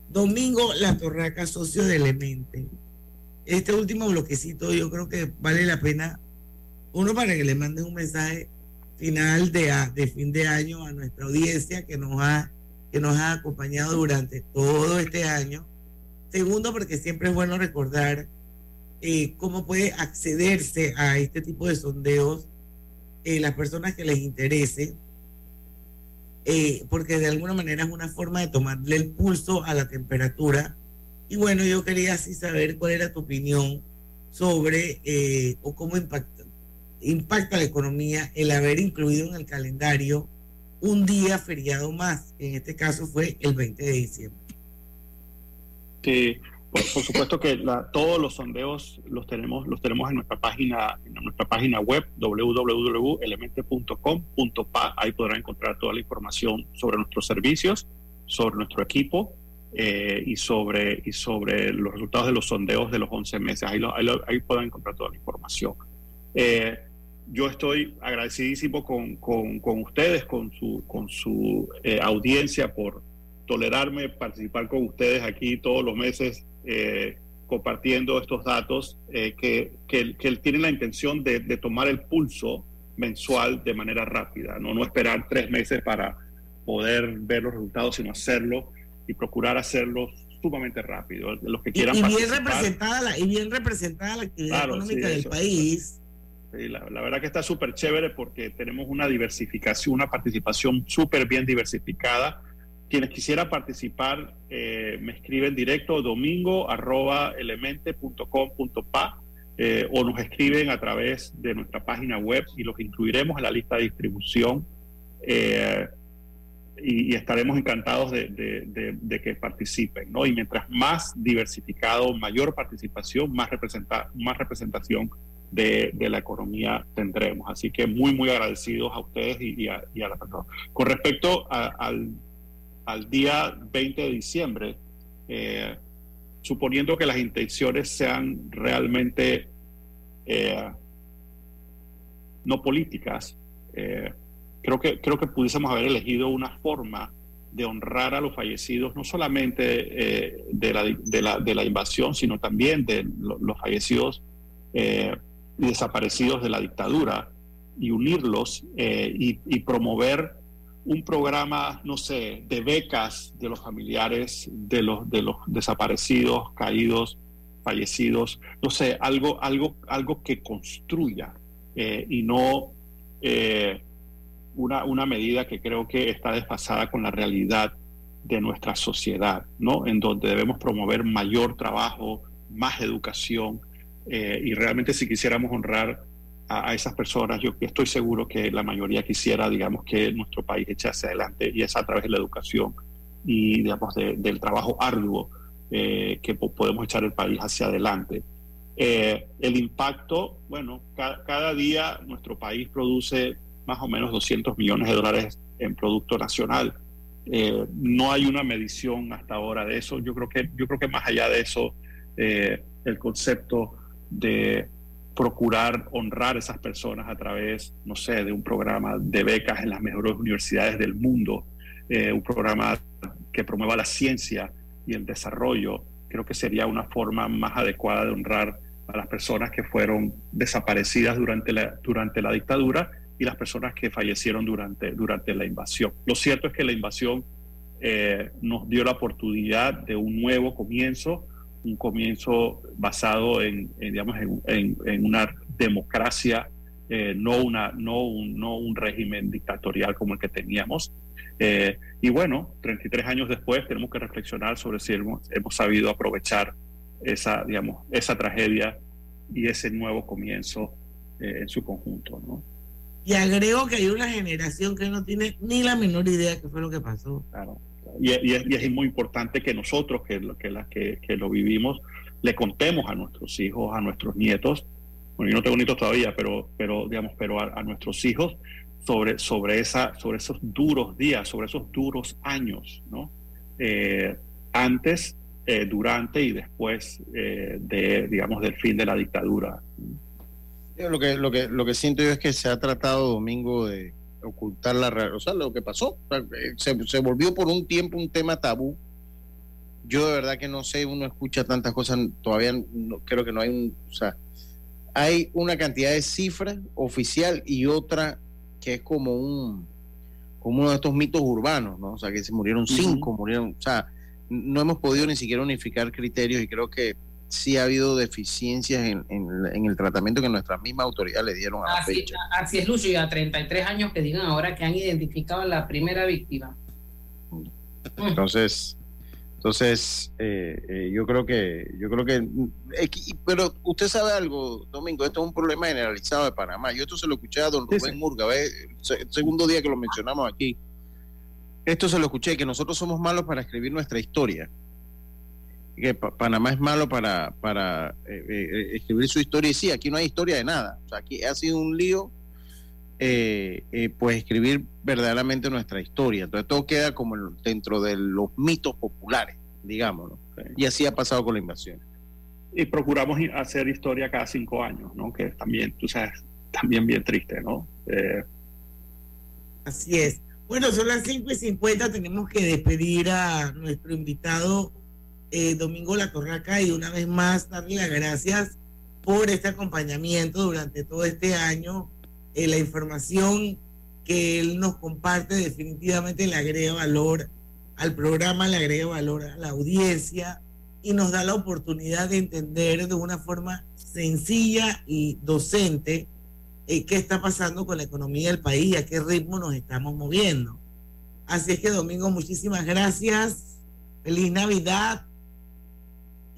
Domingo La Torraca, socio de Elemente. Este último bloquecito yo creo que vale la pena, uno para que le manden un mensaje final de, de fin de año a nuestra audiencia que nos ha, que nos ha acompañado durante todo este año. Segundo, porque siempre es bueno recordar eh, cómo puede accederse a este tipo de sondeos eh, las personas que les interese, eh, porque de alguna manera es una forma de tomarle el pulso a la temperatura. Y bueno, yo quería así saber cuál era tu opinión sobre o cómo impacta, impacta la economía el haber incluido en el calendario un día feriado más, que en este caso fue el 20 de diciembre. Sí, por, supuesto que todos los sondeos los tenemos, los tenemos en nuestra página, en nuestra página web www.elemente.com.pa. Ahí podrán encontrar toda la información sobre nuestros servicios, sobre nuestro equipo eh, y sobre y sobre los resultados de los sondeos de los 11 meses. Ahí, ahí, podrán encontrar toda la información. Eh, yo estoy agradecidísimo con, con, ustedes, con su, con su eh, audiencia por tolerarme participar con ustedes aquí todos los meses eh, compartiendo estos datos eh, que, que, que, tienen la intención de, tomar el pulso mensual de manera rápida, ¿no? no esperar tres meses para poder ver los resultados, sino hacerlo y procurar hacerlo sumamente rápido. Los que quieran y, bien representada la, y bien representada la actividad económica del país. la, la, verdad que está súper chévere porque tenemos una diversificación, una participación súper bien diversificada quienes quisieran participar, eh, me escriben directo domingo arroba elemente.com.pa eh, o nos escriben a través de nuestra página web y los incluiremos en la lista de distribución eh, y, estaremos encantados de, que participen. ¿no? Y mientras más diversificado, mayor participación, más, representa, más representación de, la economía tendremos. Así que muy, muy agradecidos a ustedes y, a, la persona. Con respecto al al día 20 de diciembre, eh, suponiendo que las intenciones sean realmente eh, no políticas, eh, creo, que, creo que pudiésemos haber elegido una forma de honrar a los fallecidos, no solamente de, la, de, la, de, la, invasión, sino también de los fallecidos y desaparecidos de la dictadura, y unirlos y, y promover un programa, no sé, de becas de los familiares de los, de los desaparecidos, caídos, fallecidos, no sé, algo, algo, algo que construya eh, y no eh, una, una medida que creo que está desfasada con la realidad de nuestra sociedad, ¿no? En donde debemos promover mayor trabajo, más educación eh, y realmente si quisiéramos honrar a, esas personas, yo estoy seguro que la mayoría quisiera, digamos, que nuestro país eche hacia adelante y es a través de la educación y, digamos, del trabajo arduo eh, que podemos echar el país hacia adelante. Eh, el impacto, bueno, cada día nuestro país produce más o menos 200 millones de dólares en Producto Nacional. Eh, no hay una medición hasta ahora de eso. Yo creo que, yo creo que más allá de eso, el concepto de procurar honrar a esas personas a través, no sé, de un programa de becas en las mejores universidades del mundo, eh, un programa que promueva la ciencia y el desarrollo, creo que sería una forma más adecuada de honrar a las personas que fueron desaparecidas durante la, durante la dictadura y las personas que fallecieron durante, durante la invasión. Lo cierto es que la invasión eh, nos dio la oportunidad de un nuevo comienzo, un comienzo basado en, digamos, en, en, una democracia, eh, no, una, no, un, no un régimen dictatorial como el que teníamos. Eh, y bueno, 33 años después tenemos que reflexionar sobre si hemos, hemos sabido aprovechar esa, digamos, esa tragedia y ese nuevo comienzo eh, en su conjunto. ¿no? Y agrego que hay una generación que no tiene ni la menor idea de qué fue lo que pasó. Claro. Y, es, muy importante que nosotros, que, que, que, lo vivimos, le contemos a nuestros hijos, a nuestros nietos. Bueno, yo no tengo nietos todavía, pero, pero digamos, pero a, nuestros hijos sobre, sobre, esa, sobre esos duros días, sobre esos duros años, ¿no? Eh, antes, eh, durante y después eh, de, digamos, del fin de la dictadura. Lo que, lo, que, lo que siento yo es que se ha tratado, Domingo, de ocultar la realidad, o sea, lo que pasó. Eh, se, se volvió por un tiempo un tema tabú. Yo de verdad que no sé, uno escucha tantas cosas, todavía no, creo que no hay un, o sea, hay una cantidad de cifras oficial y otra que es como un, como uno de estos mitos urbanos, ¿no? O sea, que se murieron cinco, murieron, o sea, no hemos podido ni siquiera unificar criterios y creo que sí ha habido deficiencias en, en- en el tratamiento que nuestras mismas autoridades le dieron a la Así, fecha. así es, Lucho, y a 33 años que digan ahora que han identificado a la primera víctima. Entonces, entonces eh, eh, yo creo que, yo creo que, eh, pero usted sabe algo, Domingo, esto es un problema generalizado de Panamá. Yo esto se lo escuché a don Rubén Murga. Se- segundo día que lo mencionamos aquí. Esto se lo escuché, que nosotros somos malos para escribir nuestra historia. Que Pa- Panamá es malo para, para eh, eh, escribir su historia. Y sí, aquí no hay historia de nada. O sea, aquí ha sido un lío eh, eh, pues escribir verdaderamente nuestra historia. Entonces todo queda como en- dentro de los mitos populares, digamos. Y así ha pasado con la invasión. Y procuramos hacer historia cada cinco años, ¿no? Que también, tú sabes, también bien triste, ¿no? Eh, Así es. Bueno, son las 5 y 50, tenemos que despedir a nuestro invitado eh, Domingo La Torraca y una vez más darle las gracias por este acompañamiento durante todo este año. Eh, la información que él nos comparte definitivamente le agrega valor al programa, le agrega valor a la audiencia y nos da la oportunidad de entender de una forma sencilla y docente eh, qué está pasando con la economía del país y a qué ritmo nos estamos moviendo. Así es que, Domingo, muchísimas gracias. Feliz Navidad.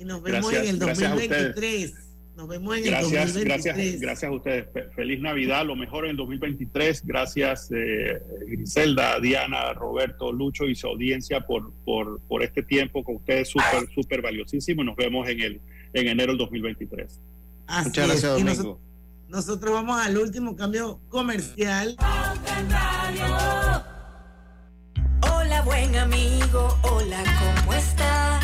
Y nos vemos Gracias, en el gracias a ustedes. 2023. Nos vemos en el Gracias, 2023. gracias, gracias a ustedes. Fe- Feliz Navidad, lo mejor en el 2023. Gracias, eh, Griselda, Diana, Roberto, Lucho y su audiencia por, por, por este tiempo con ustedes, súper, súper valiosísimo. Nos vemos en, el, en enero del 2023. Así Muchas gracias, Domingo. noso- nosotros vamos al último cambio comercial. Hola buen amigo, hola, ¿cómo estás?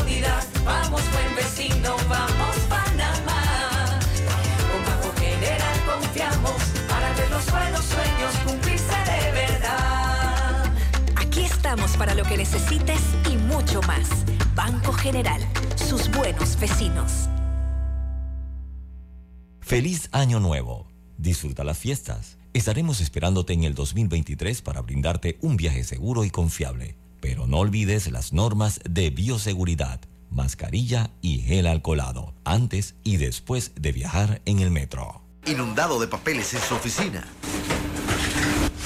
Para lo que necesites y mucho más. Banco General, sus buenos vecinos. Feliz Año Nuevo. Disfruta las fiestas. Estaremos esperándote en el 2023 para brindarte un viaje seguro y confiable. Pero no olvides las normas de bioseguridad, mascarilla y gel alcoholado, antes y después de viajar en el metro. Inundado de papeles en su oficina.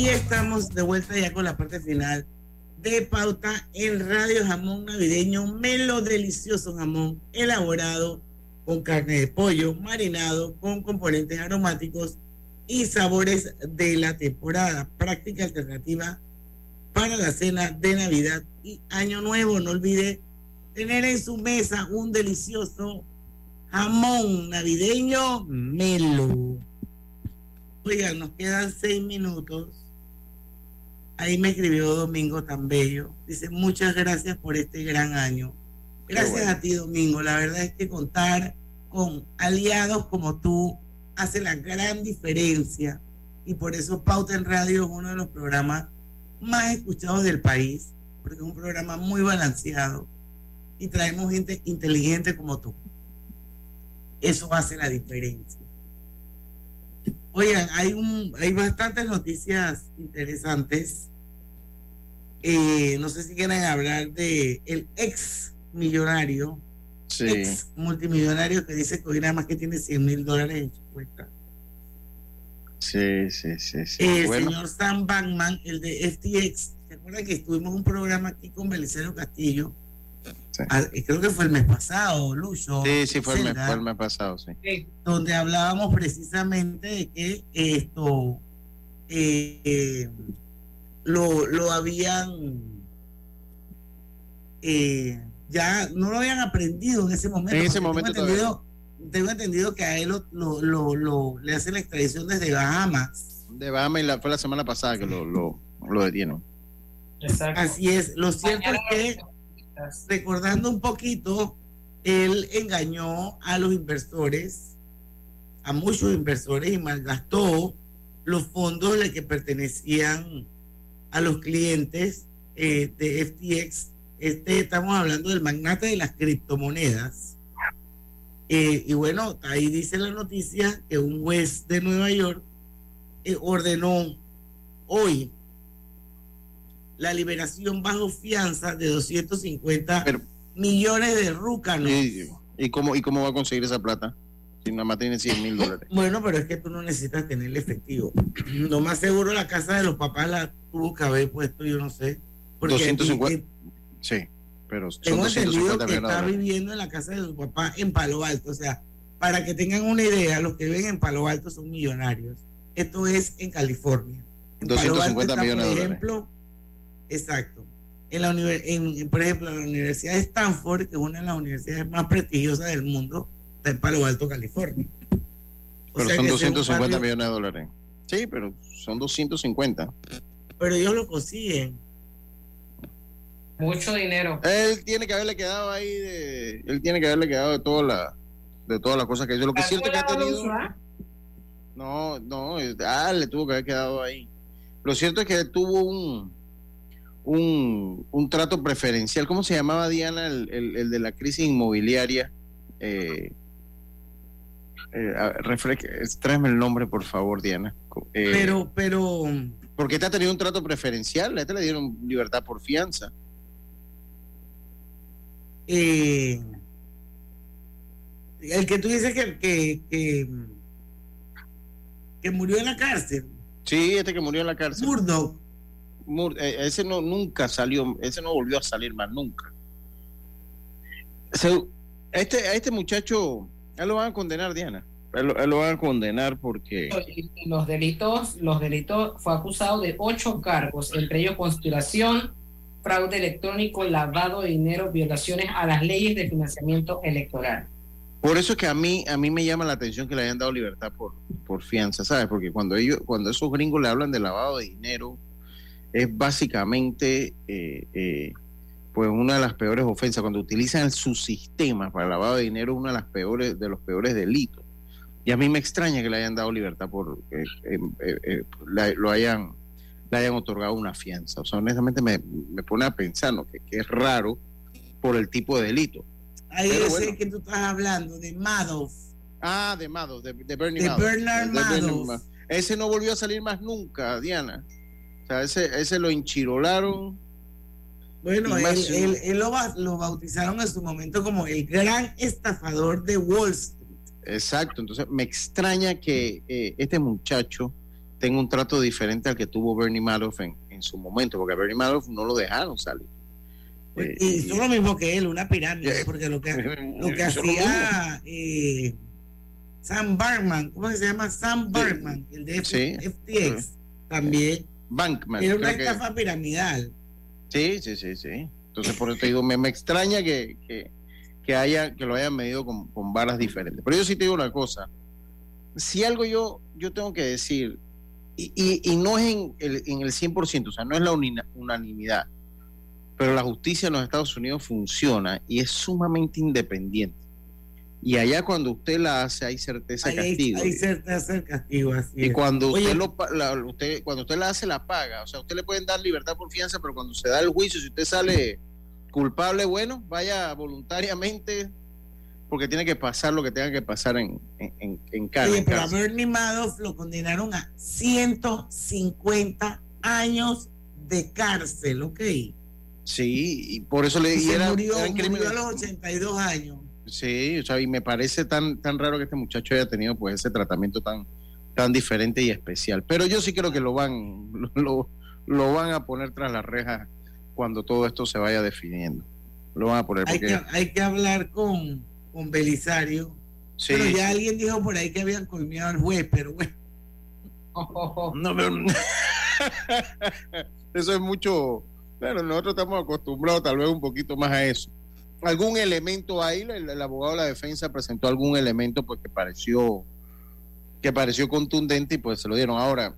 Y estamos de vuelta ya con la parte final de pauta en Radio Jamón Navideño, melo delicioso jamón elaborado con carne de pollo, marinado con componentes aromáticos y sabores de la temporada. Práctica alternativa para la cena de Navidad y Año Nuevo. No olvide tener en su mesa un delicioso jamón navideño melo. Oigan, nos quedan seis minutos. Ahí me escribió Domingo tan bello. Dice, muchas gracias por este gran año. Gracias bueno. a ti, Domingo. La verdad es que contar con aliados como tú hace la gran diferencia. Y por eso Pauta en Radio es uno de los programas más escuchados del país, porque es un programa muy balanceado y traemos gente inteligente como tú. Eso hace la diferencia. Oigan, hay, un, hay bastantes noticias interesantes. Eh, no sé si quieren hablar de el ex millonario, Sí. ex multimillonario que dice que hoy nada más que tiene 100 mil dólares en su cuenta. Sí, sí, sí, sí. El Bueno, señor Sam Bankman, el de FTX, ¿se acuerdan que estuvimos en un programa aquí con Belisario Castillo? Ah, eh, creo que fue el mes pasado, Lucho. sí, sí, fue el, mes, Zelda, fue el mes pasado, sí. donde hablábamos precisamente de que esto eh, eh, lo, lo habían eh, ya no lo habían aprendido en ese momento. En ese porque momento tengo entendido, tengo entendido que a él lo, lo, lo- lo- le hacen la extradición desde Bahamas. De Bahamas y la, fue la semana pasada que lo, lo. Así es. Lo cierto es que, recordando un poquito, él engañó a los inversores, a muchos inversores, y malgastó los fondos de que pertenecían a los clientes eh, de FTX. Este, estamos hablando del magnate de las criptomonedas. Eh, y bueno, ahí dice la noticia que un juez de Nueva York eh, ordenó hoy la liberación bajo fianza de 250 millones de rúcanos. ¿Y, y cómo, ¿Y cómo va a conseguir esa plata? Si nada más tiene 100 mil dólares. Bueno, pero es que tú no necesitas tener el efectivo. Lo más seguro la casa de los papás la tuvo que haber puesto, yo no sé. Porque 250. aquí- Sí, pero son tengo entendido 250 que está viviendo en la casa de su papá en Palo Alto. O sea, para que tengan una idea, los que viven en Palo Alto son millonarios. Esto es en California. En Palo Alto 250 está, millones de por dólares. ejemplo, exacto. En la en, por ejemplo, en la Universidad de Stanford, que es una de las universidades más prestigiosas del mundo, está en Palo Alto, California. O Pero son que ese es un 250 barrio- millones de dólares. Sí, pero son 250. Pero ellos lo consiguen. Mucho dinero. Él tiene que haberle quedado ahí de. Él tiene que haberle quedado de toda la. De todas las cosas que hizo. Lo que es cierto es que ha tenido. No, no, ah, le tuvo que haber quedado ahí. Lo cierto es que tuvo un, un, un trato preferencial. ¿Cómo se llamaba Diana, el, el- el de la crisis inmobiliaria? Eh, eh, tráeme el nombre, por favor, Diana. Eh, Pero, pero. Porque este ha tenido un trato preferencial. A este le dieron libertad por fianza. eh, el que tú dices que, que, que, que murió en la cárcel. Sí, este que murió en la cárcel. Murdoch. Mur- eh, ese no nunca salió, ese no volvió a salir más nunca. Este, a este muchacho, él lo van a condenar, Diana. Él, lo- a él lo van a condenar porque Los delitos, los delitos fue acusado de ocho cargos, entre ellos conspiración, fraude electrónico, lavado de dinero, violaciones a las leyes de financiamiento electoral. por eso es que a mí, a mí me llama la atención que le hayan dado libertad por, por fianza, ¿sabes? Porque cuando ellos, cuando esos gringos le hablan de lavado de dinero, es básicamente eh, eh, pues una de las peores ofensas. Cuando utilizan su sistema para lavado de dinero, es una de las peores, de los peores delitos. Y a mí me extraña que le hayan dado libertad por eh, eh, eh, eh, la- lo hayan le hayan otorgado una fianza. O sea, honestamente me, me pone a pensar ¿no? que, que es raro por el tipo de delito. Ahí ese bueno. que tú estás hablando, de Madoff. Ah, de Madoff, de, de Bernie De Madoff. Bernard De Bernie Madoff. Madoff. Ese no volvió a salir más nunca, Diana. O sea, ese, ese lo enchirolaron. Bueno, él, él- él lo, ba- lo bautizaron en su momento como el gran estafador de Wall Street. Exacto, entonces me extraña que eh, este muchacho tenga un trato diferente al que tuvo Bernie Madoff en, su momento, porque a Bernie Madoff no lo dejaron salir. Eh, y hizo lo mismo que él, una pirámide, porque lo que, lo que hacía eh, Sam Barman, ¿cómo se llama? Sam Barman, el de FTX, también. Bankman. Era una estafa piramidal. Sí, sí, sí, sí. Entonces, por eso te digo, me, me extraña que, que, que, haya, que lo hayan medido con, con varas diferentes. Pero yo sí te digo una cosa. Si algo yo, yo tengo que decir, y, y, y no es en el, en el 100%, o sea, no es la unanimidad, pero la justicia en los Estados Unidos funciona y es sumamente independiente. Y allá cuando usted la hace hay certeza de castigo. Hay, hay certeza de castigo, así Y cuando usted, lo, la, usted, cuando usted la hace, la paga. O sea, usted le pueden dar libertad por fianza, pero cuando se da el juicio, si usted sale culpable, bueno, vaya voluntariamente, porque tiene que pasar lo que tenga que pasar en, en, en cárcel. Oye, pero a Bernie Madoff lo condenaron a 150 años de cárcel, ¿ok? Sí, y por eso le y se era, murió, era murió a los 82 años. Sí, o sea, y me parece tan, tan raro que este muchacho haya tenido pues ese tratamiento tan, tan diferente y especial. Pero yo sí creo que lo van, lo, lo van a poner tras las rejas cuando todo esto se vaya definiendo. Lo van a poner Hay, porque... que, hay que hablar con, con Belisario. Sí, pero ya alguien dijo por ahí que habían colmeado al juez, pero bueno. No, pero... eso es mucho... Bueno, nosotros estamos acostumbrados tal vez un poquito más a eso. Algún elemento ahí, el, abogado de la defensa presentó algún elemento pues que pareció que pareció contundente y pues se lo dieron. Ahora,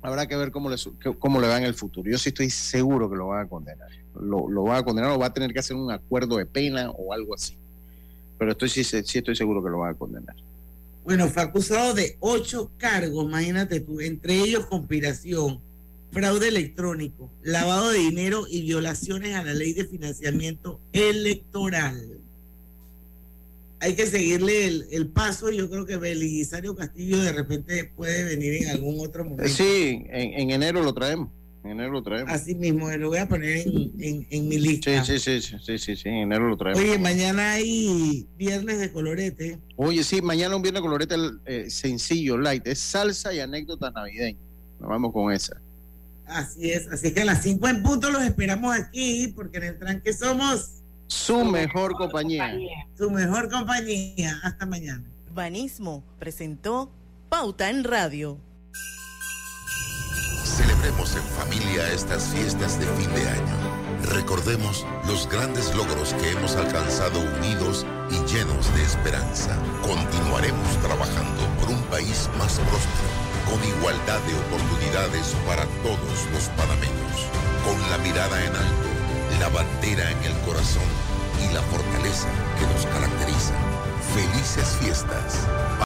habrá que ver cómo le, cómo le va en el futuro. Yo sí estoy seguro que lo van a condenar. Lo, lo van a condenar o va a tener que hacer un acuerdo de pena o algo así. Pero estoy sí estoy seguro que lo van a condenar. Bueno, fue acusado de ocho cargos, imagínate tú, entre ellos conspiración, fraude electrónico, lavado de dinero y violaciones a la ley de financiamiento electoral. Hay que seguirle el, el paso. Yo creo que Belisario Castillo de repente puede venir en algún otro momento. Sí, en, en enero lo traemos. En enero lo traemos. Así mismo, lo voy a poner en, en- en mi lista. Sí, sí, sí, sí, sí, sí, sí, en enero lo traemos. Oye, mañana hay viernes de colorete. Oye, sí, mañana un viernes colorete eh, sencillo, light, es salsa y anécdotas navideñas. Nos vamos con esa. Así es, así que a las 5 en punto los esperamos aquí, porque en el tranque somos Su mejor compañía. su mejor compañía. Hasta mañana. Urbanismo presentó Pauta en Radio. Celebremos en familia estas fiestas de fin de año. Recordemos los grandes logros que hemos alcanzado unidos y llenos de esperanza. Continuaremos trabajando por un país más próspero, con igualdad de oportunidades para todos los panameños, con la mirada en alto, la bandera en el corazón y la fortaleza que nos caracteriza. Felices fiestas